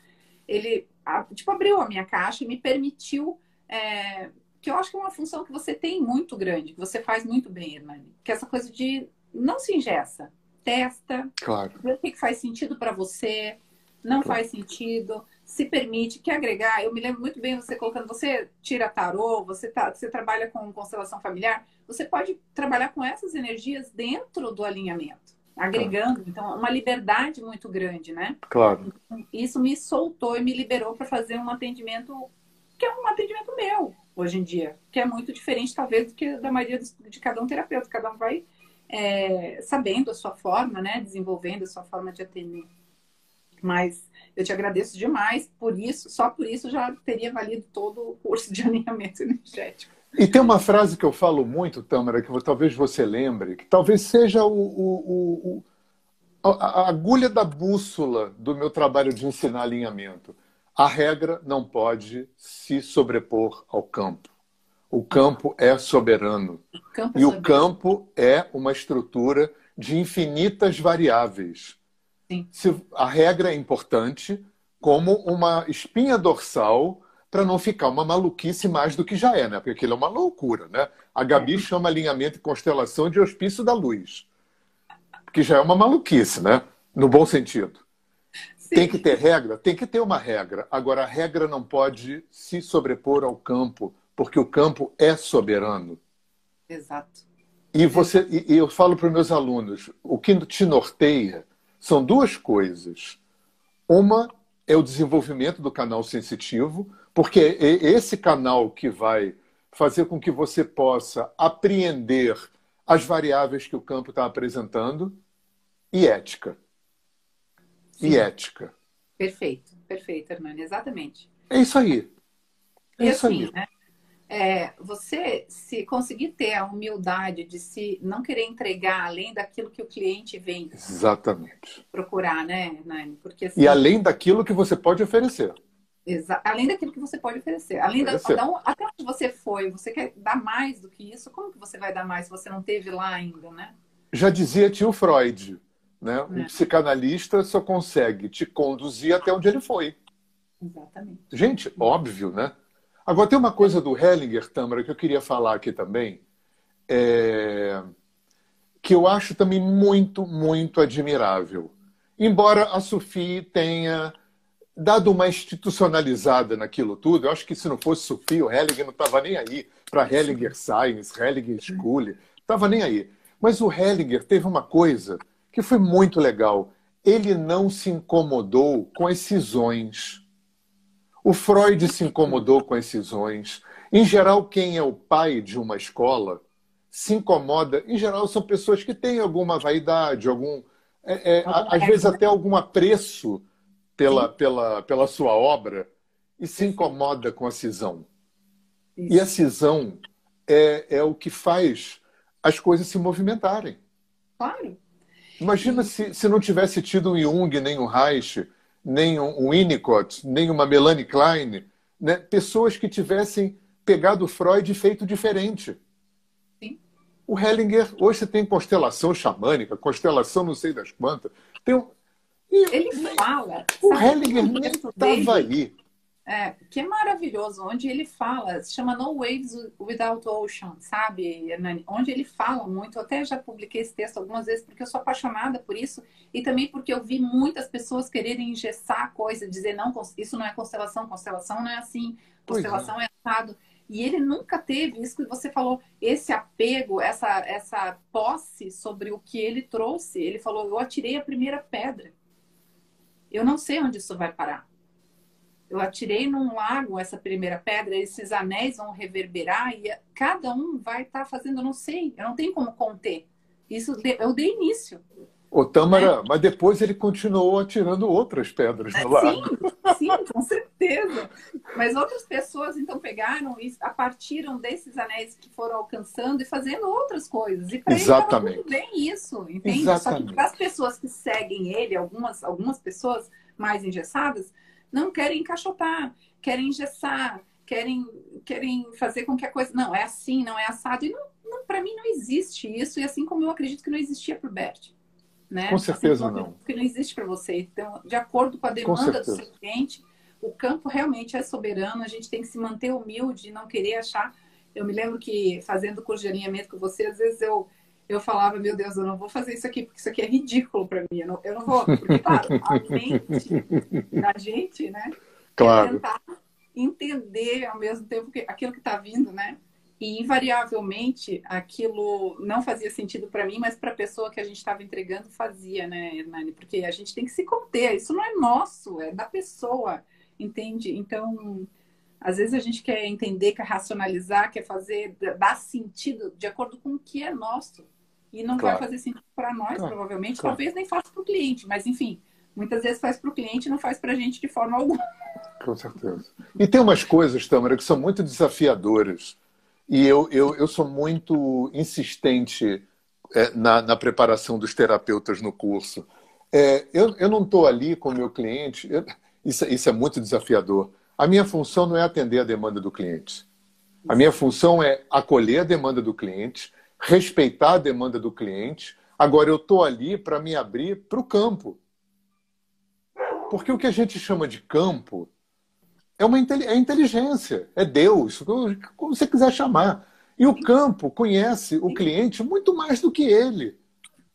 ele tipo abriu a minha caixa e me permitiu é, que eu acho que é uma função que você tem muito grande, que você faz muito bem, Hernani, que é essa coisa de não se ingessa, testa, claro. vê o que faz sentido para você, não faz sentido, se permite, quer agregar. Eu me lembro muito bem você colocando, você tira tarô, você, tá, você trabalha com constelação familiar, você pode trabalhar com essas energias dentro do alinhamento, agregando, claro. então, uma liberdade muito grande, né? Claro. Isso me soltou e me liberou para fazer um atendimento que é um atendimento meu hoje em dia, que é muito diferente, talvez, do que da maioria de cada um terapeuta. Cada um vai é, sabendo a sua forma, né? Desenvolvendo a sua forma de atender. Mas eu te agradeço demais por isso, só por isso já teria valido todo o curso de alinhamento energético. E tem uma frase que eu falo muito, Tâmara, que talvez você lembre, que talvez seja o, o, o, a agulha da bússola do meu trabalho de ensinar alinhamento. A regra não pode se sobrepor ao campo. O campo é soberano. O campo é e soberano. o campo é uma estrutura de infinitas variáveis. Se, a regra é importante como uma espinha dorsal para não ficar uma maluquice mais do que já é, né? Porque aquilo é uma loucura, né? A Gabi chama alinhamento e constelação de hospício da luz. Que já é uma maluquice, né? No bom sentido. Sim. Tem que ter regra? Tem que ter uma regra. Agora, a regra não pode se sobrepor ao campo, porque o campo é soberano. Exato. E, você, e eu falo para os meus alunos: o que te norteia são duas coisas. Uma é o desenvolvimento do canal sensitivo, porque é esse canal que vai fazer com que você possa apreender as variáveis que o campo está apresentando e ética. Sim. E ética. Perfeito, perfeito, Hernani, exatamente. É isso aí. É e isso assim, aí. Né? É, você se conseguir ter a humildade de se não querer entregar além daquilo que o cliente vem Exatamente. procurar, né, Nani? Porque, assim, e além daquilo que você pode oferecer. Exa além daquilo que você pode oferecer. Além Da, da, até onde você foi, você quer dar mais do que isso, como que você vai dar mais se você não teve lá ainda, né? Já dizia tio Freud, Né? Um é. psicanalista só consegue te conduzir até onde ele foi. Exatamente. Gente, óbvio, né? Agora tem uma coisa do Hellinger, Tamara, que eu queria falar aqui também, é... que eu acho também muito, muito admirável. Embora a Sophie tenha dado uma institucionalizada naquilo tudo, eu acho que se não fosse Sophie, o Hellinger não estava nem aí para Hellinger Science, Hellinger School, estava nem aí. Mas o Hellinger teve uma coisa que foi muito legal. Ele não se incomodou com as cisões. O Freud se incomodou com as cisões. Em geral, quem é o pai de uma escola se incomoda. Em geral, são pessoas que têm alguma vaidade, algum, é, é, às vezes até algum apreço pela, pela, pela sua obra e se incomoda com a cisão. Isso. E a cisão é, é o que faz as coisas se movimentarem. Claro. Imagina se, se não tivesse tido um Jung, nem um Reich, nem um Winnicott, nem uma Melanie Klein, né? pessoas que tivessem pegado Freud e feito diferente. Sim. O Hellinger, hoje você tem constelação xamânica, constelação não sei das quantas. Tem um... Ele fala. O Hellinger nem estava aí. É, que é maravilhoso, onde ele fala, se chama No Waves Without Ocean, sabe, Hernani? Onde ele fala muito, eu até já publiquei esse texto algumas vezes, porque eu sou apaixonada por isso, e também porque eu vi muitas pessoas quererem engessar a coisa, dizer, não, isso não é constelação, constelação não é assim, constelação é. é assado. E ele nunca teve isso que você falou, esse apego, essa, essa posse sobre o que ele trouxe. Ele falou, eu atirei a primeira pedra. Eu não sei onde isso vai parar eu atirei num lago essa primeira pedra, esses anéis vão reverberar e cada um vai estar tá fazendo, eu não sei, eu não tenho como conter. Isso eu dei início. O Tâmara, é. mas depois ele continuou atirando outras pedras no lago. Sim, sim, com certeza. Mas outras pessoas então pegaram e a partiram desses anéis que foram alcançando e fazendo outras coisas. E para ele estava tudo bem isso, entende? Exatamente. Só que para as pessoas que seguem ele, algumas, algumas pessoas mais engessadas, não querem encaixotar, querem engessar, querem, querem fazer com que a coisa. Não, é assim, não é assado. E não, não para mim não existe isso, e assim como eu acredito que não existia para o Bert. Né? Com certeza assim, não. Que não existe para você. Então, de acordo com a demanda do seu cliente, o campo realmente é soberano, a gente tem que se manter humilde e não querer achar. Eu me lembro que fazendo curso de alinhamento com você, às vezes eu eu falava, meu Deus, eu não vou fazer isso aqui, porque isso aqui é ridículo para mim. Eu não, eu não vou. Porque, claro, a mente da gente, né? Claro. É tentar entender ao mesmo tempo que aquilo que está vindo, né? E invariavelmente aquilo não fazia sentido para mim, mas para a pessoa que a gente estava entregando fazia, né, Hernani? Porque a gente tem que se conter. Isso não é nosso, é da pessoa, entende? Então, às vezes a gente quer entender, quer racionalizar, quer fazer, dar sentido de acordo com o que é nosso e não claro. vai fazer sentido para nós, claro. provavelmente. Claro. Talvez nem faça para o cliente, mas enfim, muitas vezes faz para o cliente e não faz para a gente de forma alguma. Com certeza. E tem umas coisas, Tamara, que são muito desafiadoras. E eu, eu, eu sou muito insistente é, na, na preparação dos terapeutas no curso. É, eu, eu não estou ali com o meu cliente, eu, isso, isso é muito desafiador. A minha função não é atender a demanda do cliente. A minha função é acolher a demanda do cliente, respeitar a demanda do cliente. Agora, eu estou ali para me abrir para o campo. Porque o que a gente chama de campo é uma é inteligência, é Deus, como você quiser chamar. E o campo conhece o cliente muito mais do que ele.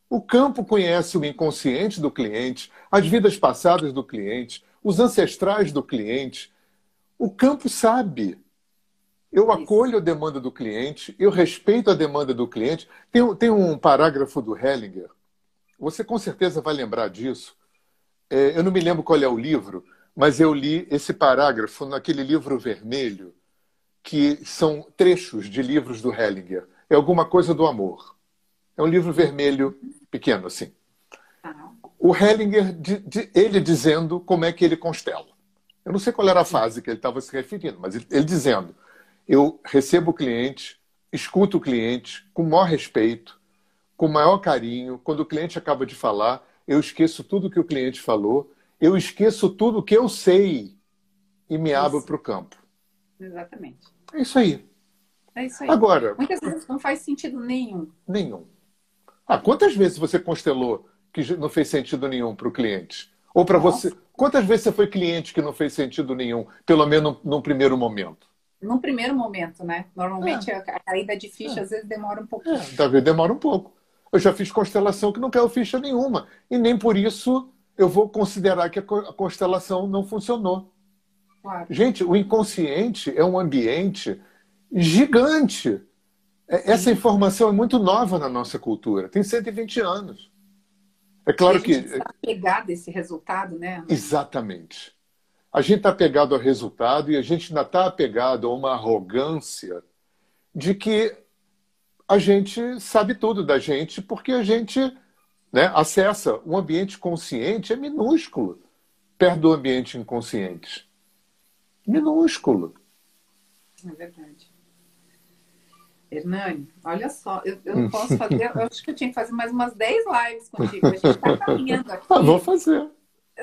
O campo conhece o inconsciente do cliente, as vidas passadas do cliente, os ancestrais do cliente. O campo sabe. Eu acolho a demanda do cliente, eu respeito a demanda do cliente. Tem, tem um parágrafo do Hellinger, você com certeza vai lembrar disso. É, eu não me lembro qual é o livro, mas eu li esse parágrafo naquele livro vermelho, que são trechos de livros do Hellinger. É alguma coisa do amor. É um livro vermelho pequeno, assim. Tá. O Hellinger, ele dizendo como é que ele constela. Eu não sei qual era a fase que ele estava se referindo, mas ele, ele dizendo eu recebo o cliente, escuto o cliente com o maior respeito, com o maior carinho. Quando o cliente acaba de falar, eu esqueço tudo que o cliente falou, eu esqueço tudo que eu sei e me isso. abro para o campo. Exatamente. É isso aí. É isso aí. Agora. Muitas vezes não faz sentido nenhum. Nenhum. Ah, quantas vezes você constelou que não fez sentido nenhum para o cliente? Ou para você? Quantas vezes você foi cliente que não fez sentido nenhum, pelo menos num primeiro momento? Num primeiro momento, né? Normalmente é. a caída de ficha é. às vezes demora um pouquinho. É, talvez demora um pouco. Eu já fiz constelação que não caiu ficha nenhuma. E nem por isso eu vou considerar que a constelação não funcionou. Claro. Gente, o inconsciente é um ambiente gigante. É, essa informação é muito nova na nossa cultura, tem 120 anos. É claro que. Está apegado a esse resultado, né? Exatamente. A gente está apegado ao resultado e a gente ainda está apegado a uma arrogância de que a gente sabe tudo da gente porque a gente né, acessa um ambiente consciente é minúsculo perto do ambiente inconsciente. Minúsculo. É verdade. Hernani, olha só, eu, eu não posso fazer, eu acho que eu tinha que fazer mais umas 10 lives contigo. A gente está caminhando aqui. Ah, vou fazer.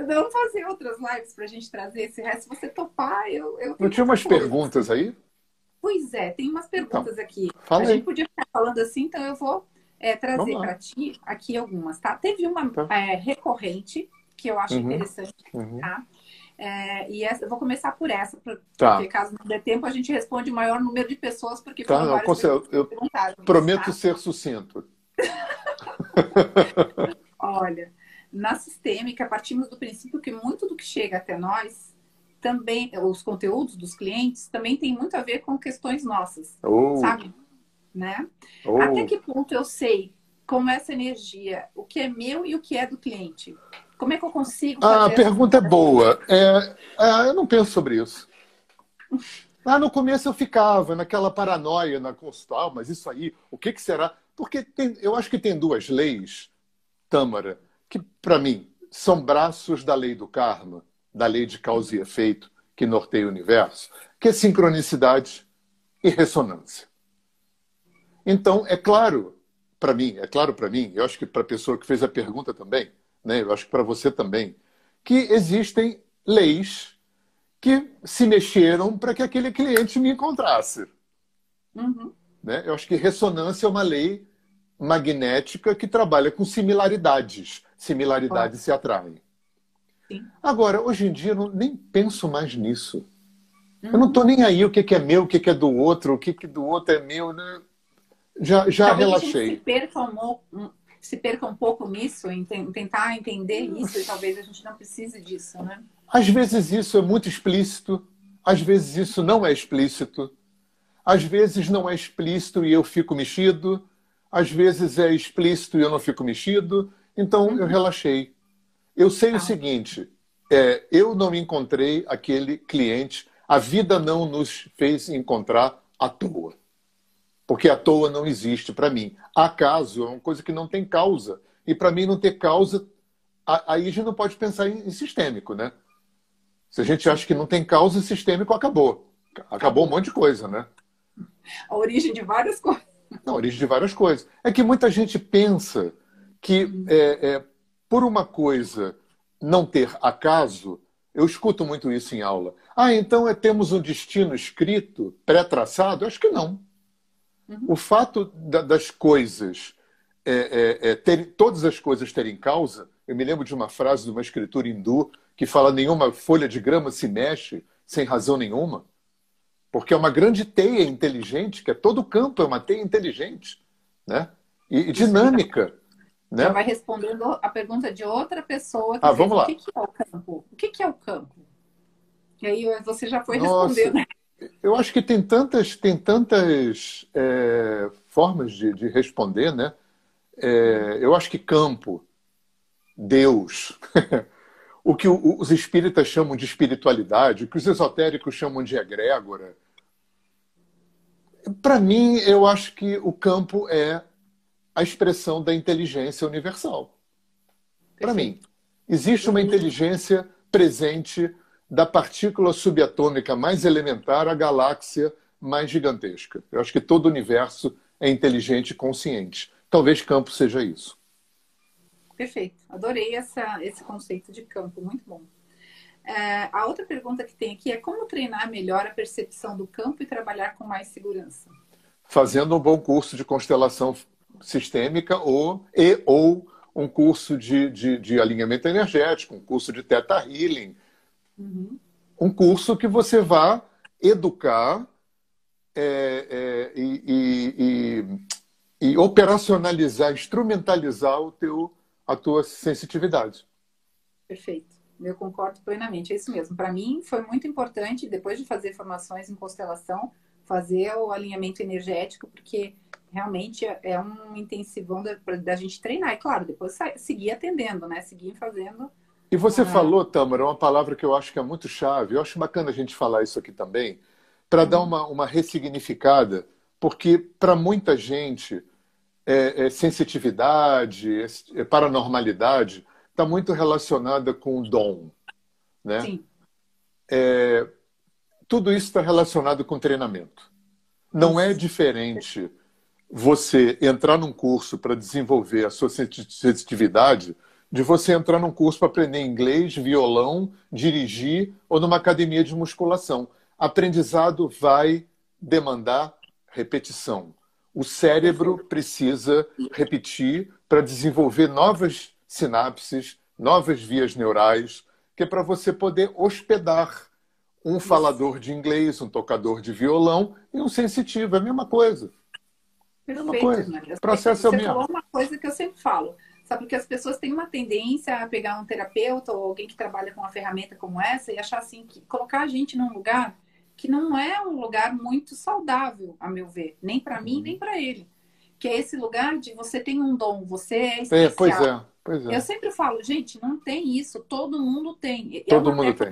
Vamos fazer outras lives para a gente trazer esse resto. Se você topar, eu. eu não tinha umas coisas. perguntas aí? Pois é, tem umas perguntas então, aqui. A gente podia ficar falando assim, então eu vou é, trazer para ti aqui algumas, tá? Teve uma tá. É, recorrente que eu acho uhum. interessante, uhum. tá? É, e essa, eu vou começar por essa, tá. porque caso não dê tempo, a gente responde o maior número de pessoas, porque tá, não, eu, eu prometo tá? ser sucinto. Olha, na sistêmica, partimos do princípio que muito do que chega até nós, também, os conteúdos dos clientes, também tem muito a ver com questões nossas, oh. sabe? Né? Oh. Até que ponto eu sei como essa energia, o que é meu e o que é do cliente? Como é que eu consigo? Ah, a pergunta essa... é boa. É, é, eu não penso sobre isso. Lá no começo eu ficava naquela paranoia na consulta, mas isso aí, o que, que será? Porque tem, eu acho que tem duas leis, Tâmara, que para mim são braços da lei do karma, da lei de causa e efeito que norteia o universo, que é sincronicidade e ressonância. Então, é claro para mim, é claro para mim, eu acho que para a pessoa que fez a pergunta também, né? eu acho que para você também, que existem leis que se mexeram para que aquele cliente me encontrasse. Uhum. Né? Eu acho que ressonância é uma lei magnética que trabalha com similaridades. Similaridades se atraem. Sim. Agora, hoje em dia, eu não, nem penso mais nisso. Uhum. Eu não estou nem aí o que, que é meu, o que, que é do outro, o que, que do outro é meu. Né? Já, já Talvez relaxei. se perca um, se perca um pouco nisso, em tentar entender isso, e talvez a gente não precise disso, né? Às vezes isso é muito explícito, às vezes isso não é explícito, às vezes não é explícito e eu fico mexido, às vezes é explícito e eu não fico mexido, então uhum. eu relaxei. Eu sei ah. o seguinte: é, eu não encontrei aquele cliente, a vida não nos fez encontrar à toa. Porque à toa não existe para mim. Acaso é uma coisa que não tem causa. E para mim não ter causa, aí a gente não pode pensar em, sistêmico, né? Se a gente acha que não tem causa, sistêmico acabou. Acabou um monte de coisa, né? A origem de várias coisas. A origem de várias coisas. É que muita gente pensa que é, é, por uma coisa não ter acaso, eu escuto muito isso em aula. Ah, então é, temos um destino escrito, pré-traçado? Acho que não. Uhum. O fato da, das coisas, é, é, é, ter, todas as coisas terem causa, eu me lembro de uma frase de uma escritura hindu que fala: nenhuma folha de grama se mexe sem razão nenhuma. Porque é uma grande teia inteligente, que é todo o campo é uma teia inteligente né? e, e dinâmica. Né? Já vai respondendo a pergunta de outra pessoa. ah, vamos lá. O que, que é o campo? O que, que é o campo? E aí você já foi Nossa. respondendo. Eu acho que tem tantas, tem tantas é, formas de, de, responder, né? É, eu acho que campo, Deus, o que os espíritas chamam de espiritualidade, o que os esotéricos chamam de egrégora. Para mim, eu acho que o campo é a expressão da inteligência universal. Para mim, existe uma inteligência presente da partícula subatômica mais elementar à galáxia mais gigantesca. Eu acho que todo o universo é inteligente e consciente. Talvez campo seja isso. Perfeito. Adorei essa, esse conceito de campo. Muito bom. É, a outra pergunta que tem aqui é como treinar melhor a percepção do campo e trabalhar com mais segurança? Fazendo um bom curso de constelação sistêmica ou, e ou um curso de, de, de alinhamento energético, um curso de Theta Healing. Uhum. Um curso que você vá educar é, é, e, e, e, e, operacionalizar, instrumentalizar o teu, a tua sensitividade. Perfeito. Eu concordo plenamente, é isso mesmo. Para mim foi muito importante, depois de fazer formações em constelação, fazer o alinhamento energético, porque realmente é, é um intensivão da, da gente treinar. E claro, depois seguir atendendo, né? Seguir fazendo. E você ah. falou, Tamara, uma palavra que eu acho que é muito chave. Eu acho bacana a gente falar isso aqui também, para dar uhum. uma, uma ressignificada, porque para muita gente é, é sensitividade, é, é paranormalidade está muito relacionada com o dom, né? Sim. É, tudo isso está relacionado com treinamento. Não é diferente você entrar num curso para desenvolver a sua sensitividade de você entrar num curso para aprender inglês, violão, dirigir ou numa academia de musculação. Aprendizado vai demandar repetição. O cérebro precisa repetir para desenvolver novas sinapses, novas vias neurais, que é para você poder hospedar um falador de inglês, um tocador de violão e um sensitivo. É a mesma coisa. Perfeito, mesma coisa. O processo é o mesmo. Você falou uma coisa que eu sempre falo. Sabe, porque as pessoas têm uma tendência a pegar um terapeuta ou alguém que trabalha com uma ferramenta como essa e achar assim, que colocar a gente num lugar que não é um lugar muito saudável, a meu ver, nem para mim, uhum. nem para ele. Que é esse lugar de você tem um dom, você é especial. É, pois é. Pois é. Eu sempre falo, gente, não tem isso, todo mundo tem. Todo é mundo tem.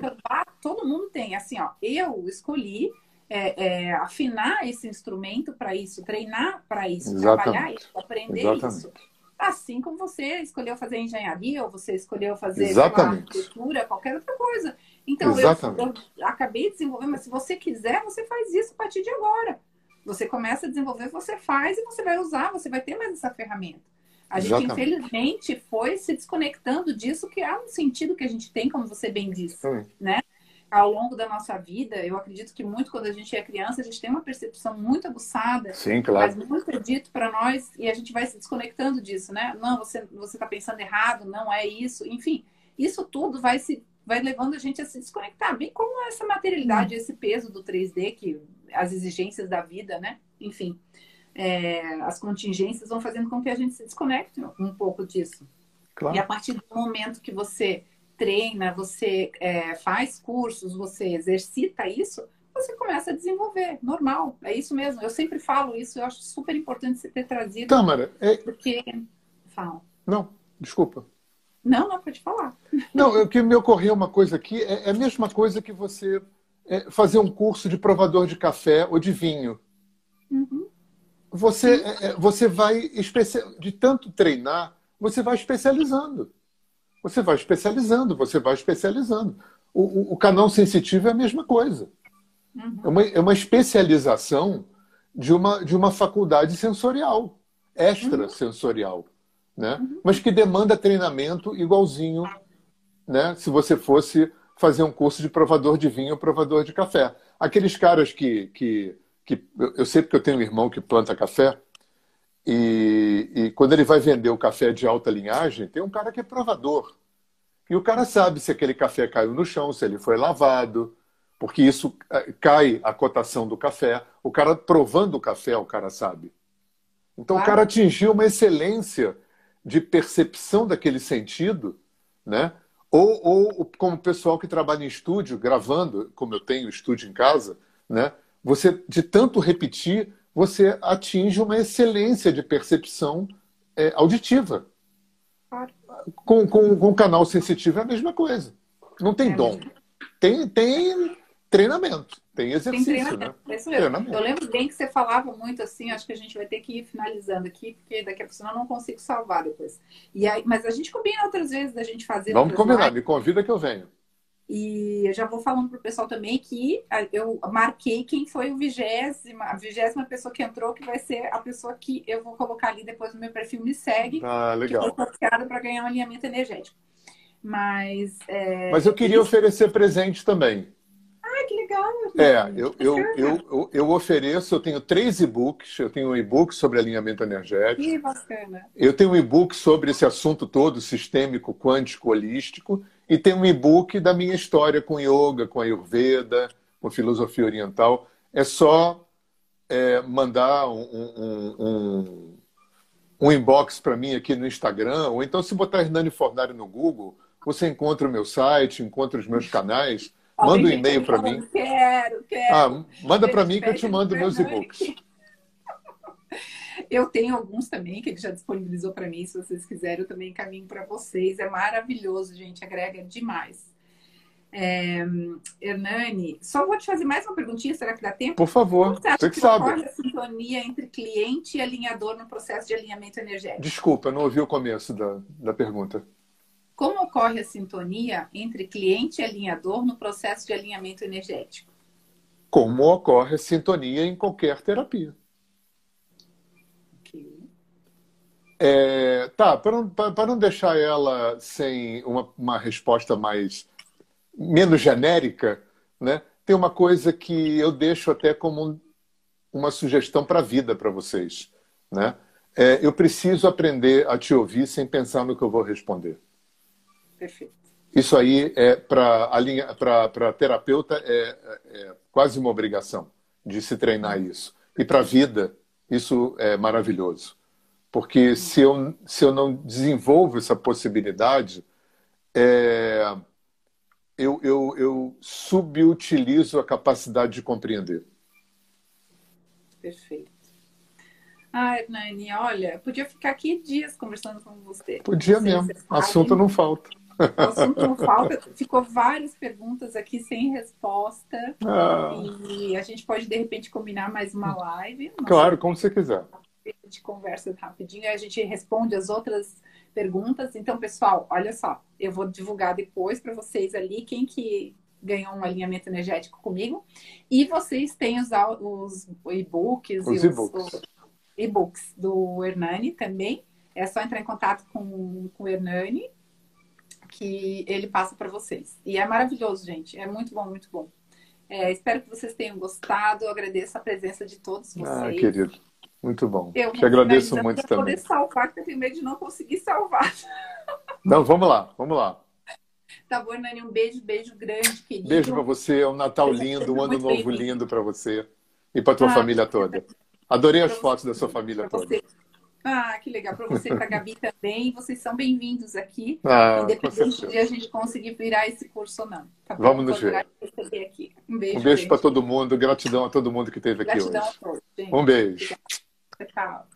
todo mundo tem. Assim, ó, eu escolhi é, é, afinar esse instrumento para isso, treinar para isso, Exatamente. trabalhar isso, aprender Exatamente. isso. Assim como você escolheu fazer engenharia, ou você escolheu fazer arquitetura, qualquer outra coisa. Então, eu, eu, acabei desenvolvendo, mas se você quiser, você faz isso a partir de agora. Você começa a desenvolver, você faz e você vai usar, você vai ter mais essa ferramenta. A gente, Exatamente. infelizmente, foi se desconectando disso, que é um sentido que a gente tem, como você bem disse, né? Ao longo da nossa vida, eu acredito que muito quando a gente é criança, a gente tem uma percepção muito aguçada, Sim, claro. mas muito dito para nós, e a gente vai se desconectando disso, né? Não, você você está pensando errado, não é isso, enfim, isso tudo vai se vai levando a gente a se desconectar, bem como essa materialidade, hum. esse peso do 3D, que as exigências da vida, né? Enfim é, as contingências vão fazendo com que a gente se desconecte um pouco disso. Claro. E a partir do momento que você treina, você é, faz cursos, você exercita isso, você começa a desenvolver, normal, é isso mesmo. Eu sempre falo isso, eu acho super importante você ter trazido. Câmara, é... porque. Fala. Não, desculpa. Não, não, pode falar. Não, o que me ocorreu uma coisa aqui é, é a mesma coisa que você é, fazer um curso de provador de café ou de vinho. Uhum você, é, é, você vai de tanto treinar, você vai especializando. Você vai especializando, você vai especializando. O, o, o canal sensitivo é a mesma coisa. Uhum. É, uma, é uma especialização de uma, de uma faculdade sensorial, extrasensorial, uhum. né? Mas que demanda treinamento igualzinho né? se você fosse fazer um curso de provador de vinho ou provador de café. Aqueles caras que, que que eu sei porque eu tenho um irmão que planta café e, e, quando ele vai vender o café de alta linhagem, tem um cara que é provador. E o cara sabe se aquele café caiu no chão, se ele foi lavado, porque isso eh, cai a cotação do café. O cara provando o café, o cara sabe. Então o cara atingiu uma excelência de percepção daquele sentido, né? Ou, ou como o pessoal que trabalha em estúdio, gravando, como eu tenho estúdio em casa, né? Você, de tanto repetir, você atinge uma excelência de percepção é, auditiva. Com, com, com o canal sensitivo é a mesma coisa. Não tem é dom. Tem, tem treinamento, tem exercício. Tem treinamento. Né? É isso mesmo. Treinamento. Eu lembro bem que você falava muito assim, acho que a gente vai ter que ir finalizando aqui, porque daqui a pouco senão eu não consigo salvar depois. E aí, mas a gente combina outras vezes da gente fazer. Vamos combinar, lives. me convida que eu venho. E eu já vou falando para o pessoal também que eu marquei quem foi o vigésima, a vigésima pessoa que entrou, que vai ser a pessoa que eu vou colocar ali depois no meu perfil, me segue. Ah, legal. Que foi para ganhar um alinhamento energético. Mas. É... Mas eu queria oferecer presente também. Ah, Ah, que legal! É, eu, eu, eu, eu, ofereço, eu tenho três e-books. Eu tenho um e-book sobre alinhamento energético. Que bacana! Eu tenho um e-book sobre esse assunto todo, sistêmico, quântico, holístico. E tem um e-book da minha história com yoga, com ayurveda, com filosofia oriental. É só é, mandar um, um, um, um inbox para mim aqui no Instagram, ou então se botar Hernani Fornari no Google, você encontra o meu site, encontra os meus canais. Manda um e-mail para mim. Quero, quero. Ah, manda para mim que eu te mando meus e-books. Eu tenho alguns também que ele já disponibilizou para mim. Se vocês quiserem, eu também encaminho para vocês. É maravilhoso, gente. Agrega demais. É, Hernani, só vou te fazer mais uma perguntinha, será que dá tempo? Por favor, você, você que, que sabe. A sintonia entre cliente e alinhador no processo de alinhamento energético? Desculpa, não ouvi o começo da, da pergunta. Como ocorre a sintonia entre cliente e alinhador no processo de alinhamento energético? Como ocorre a sintonia em qualquer terapia. É, tá, para não, não deixar ela sem uma, uma resposta mais menos genérica, né? Tem uma coisa que eu deixo até como um, uma sugestão para a vida para vocês, né? É, eu preciso aprender a te ouvir sem pensar no que eu vou responder. Perfeito. Isso aí é para terapeuta é, é quase uma obrigação de se treinar isso. E para a vida isso é maravilhoso, porque se eu se eu não desenvolvo essa possibilidade é, eu, eu, eu subutilizo a capacidade de compreender. Perfeito. Ah, Hernani, olha, podia ficar aqui dias conversando com você. Podia mesmo. Assunto não falta. O assunto não falta. Ficou várias perguntas aqui sem resposta. Ah. E a gente pode, de repente, combinar mais uma live. Claro, como você quiser. A gente conversa rapidinho, a gente responde as outras perguntas. Então, pessoal, olha só, eu vou divulgar depois para vocês ali quem que ganhou um alinhamento energético comigo. E vocês têm os, os e-books os e e-books. e-books do Hernani também. É só entrar em contato com, com o Hernani que ele passa para vocês. E é maravilhoso, gente. É muito bom, muito bom. É, espero que vocês tenham gostado. Eu agradeço a presença de todos ah, vocês. Ah, querido. Muito bom. Eu Te agradeço muito também. poder salvar, porque eu tenho medo de não conseguir salvar. Não, vamos lá, vamos lá. Tá bom, Nani, um beijo, beijo grande, querido. Beijo para você, é um Natal lindo, um ano novo bem. lindo para você e para tua ah, família toda. Adorei as fotos da sua família toda. Você. Ah, que legal. Para você e para a Gabi também. Vocês são bem-vindos aqui. Ah, independente de a gente conseguir virar esse curso ou não. Tá Vamos nos ver. Um beijo, um beijo para todo mundo. Gratidão a todo mundo que esteve aqui hoje. A todos, um beijo. Tchau.